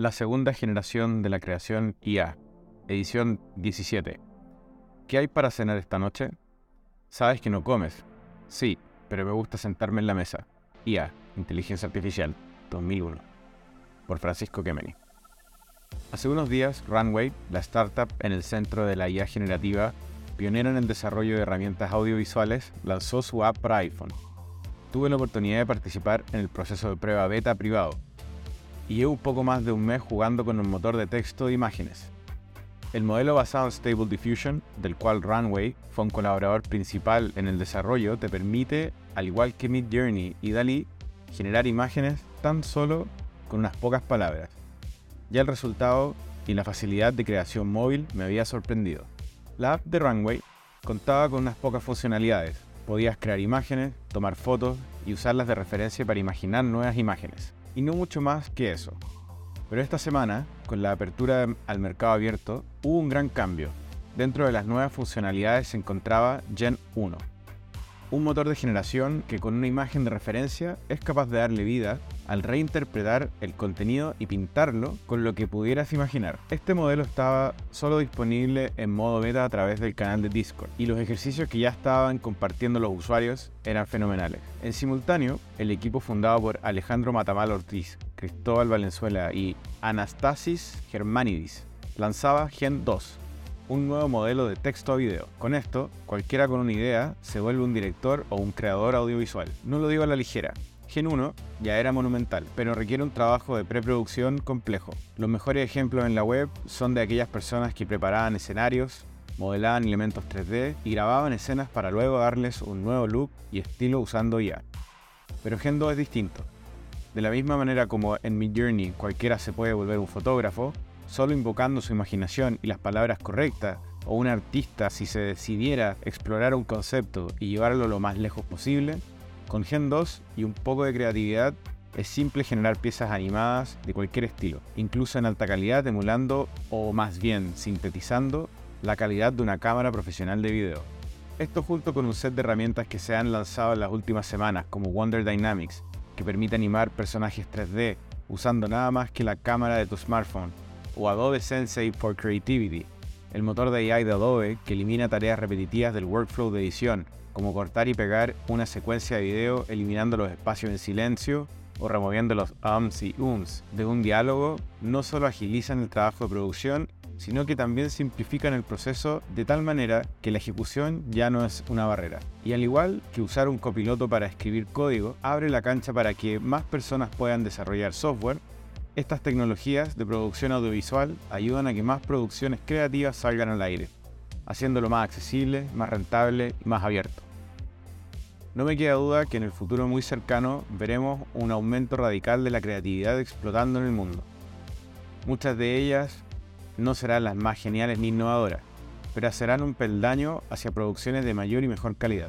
La segunda generación de la creación IA, edición 17. ¿Qué hay para cenar esta noche? Sabes que no comes. Sí, pero me gusta sentarme en la mesa. IA, Inteligencia Artificial, 2001. Por Francisco Kemeny. Hace unos días, Runway, la startup en el centro de la IA generativa, pionera en el desarrollo de herramientas audiovisuales, lanzó su app para iPhone. Tuve la oportunidad de participar en el proceso de prueba beta privado y llevo poco más de un mes jugando con el motor de texto e imágenes. El modelo basado en Stable Diffusion, del cual Runway fue un colaborador principal en el desarrollo, te permite, al igual que Midjourney y DALI, generar imágenes tan solo con unas pocas palabras. Ya el resultado y la facilidad de creación móvil me había sorprendido. La app de Runway contaba con unas pocas funcionalidades. Podías crear imágenes, tomar fotos y usarlas de referencia para imaginar nuevas imágenes y no mucho más que eso. Pero esta semana, con la apertura al mercado abierto, hubo un gran cambio. Dentro de las nuevas funcionalidades se encontraba Gen 1, un motor de generación que con una imagen de referencia es capaz de darle vida al reinterpretar el contenido y pintarlo con lo que pudieras imaginar. Este modelo estaba solo disponible en modo beta a través del canal de Discord y los ejercicios que ya estaban compartiendo los usuarios eran fenomenales. En simultáneo, el equipo fundado por Alejandro Matamal Ortiz, Cristóbal Valenzuela y Anastasis Germanidis lanzaba Gen 2, un nuevo modelo de texto a video. Con esto, cualquiera con una idea se vuelve un director o un creador audiovisual. No lo digo a la ligera. Gen 1 ya era monumental, pero requiere un trabajo de preproducción complejo. Los mejores ejemplos en la web son de aquellas personas que preparaban escenarios, modelaban elementos 3D y grababan escenas para luego darles un nuevo look y estilo usando IA. Pero Gen 2 es distinto. De la misma manera como en Midjourney cualquiera se puede volver un fotógrafo, solo invocando su imaginación y las palabras correctas, o un artista si se decidiera explorar un concepto y llevarlo lo más lejos posible, con Gen 2 y un poco de creatividad es simple generar piezas animadas de cualquier estilo, incluso en alta calidad emulando o más bien sintetizando la calidad de una cámara profesional de video. Esto junto con un set de herramientas que se han lanzado en las últimas semanas como Wonder Dynamics, que permite animar personajes 3D usando nada más que la cámara de tu smartphone o Adobe Sensei for Creativity, el motor de AI de Adobe que elimina tareas repetitivas del workflow de edición, como cortar y pegar una secuencia de video eliminando los espacios en silencio o removiendo los ums y ums de un diálogo, no solo agilizan el trabajo de producción, sino que también simplifican el proceso de tal manera que la ejecución ya no es una barrera. Y al igual que usar un copiloto para escribir código, abre la cancha para que más personas puedan desarrollar software estas tecnologías de producción audiovisual ayudan a que más producciones creativas salgan al aire, haciéndolo más accesible, más rentable y más abierto. No me queda duda que en el futuro muy cercano veremos un aumento radical de la creatividad explotando en el mundo. Muchas de ellas no serán las más geniales ni innovadoras, pero serán un peldaño hacia producciones de mayor y mejor calidad.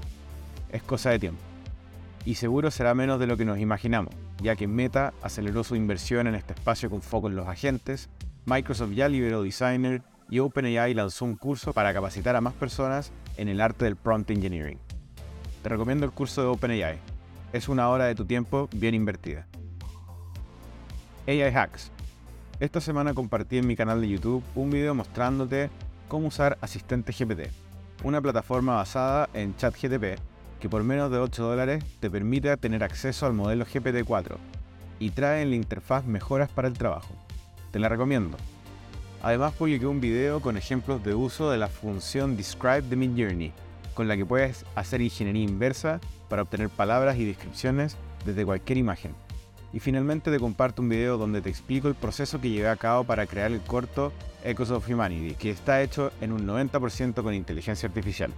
Es cosa de tiempo y seguro será menos de lo que nos imaginamos, ya que Meta aceleró su inversión en este espacio con foco en los agentes, Microsoft ya liberó Designer y OpenAI lanzó un curso para capacitar a más personas en el arte del prompt engineering. Te recomiendo el curso de OpenAI. Es una hora de tu tiempo bien invertida. AI Hacks. Esta semana compartí en mi canal de YouTube un video mostrándote cómo usar Asistente GPT, una plataforma basada en ChatGTP que por menos de 8 dólares te permite tener acceso al modelo GPT-4 y trae en la interfaz mejoras para el trabajo. Te la recomiendo. Además publiqué un video con ejemplos de uso de la función Describe de Midjourney, con la que puedes hacer ingeniería inversa para obtener palabras y descripciones desde cualquier imagen. Y finalmente te comparto un video donde te explico el proceso que llevé a cabo para crear el corto Echoes of Humanity, que está hecho en un 90% con inteligencia artificial.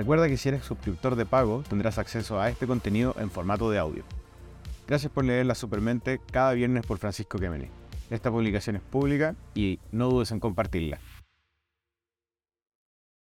Recuerda que si eres suscriptor de pago tendrás acceso a este contenido en formato de audio. Gracias por leer La Supermente cada viernes por Francisco Kemeny. Esta publicación es pública y no dudes en compartirla.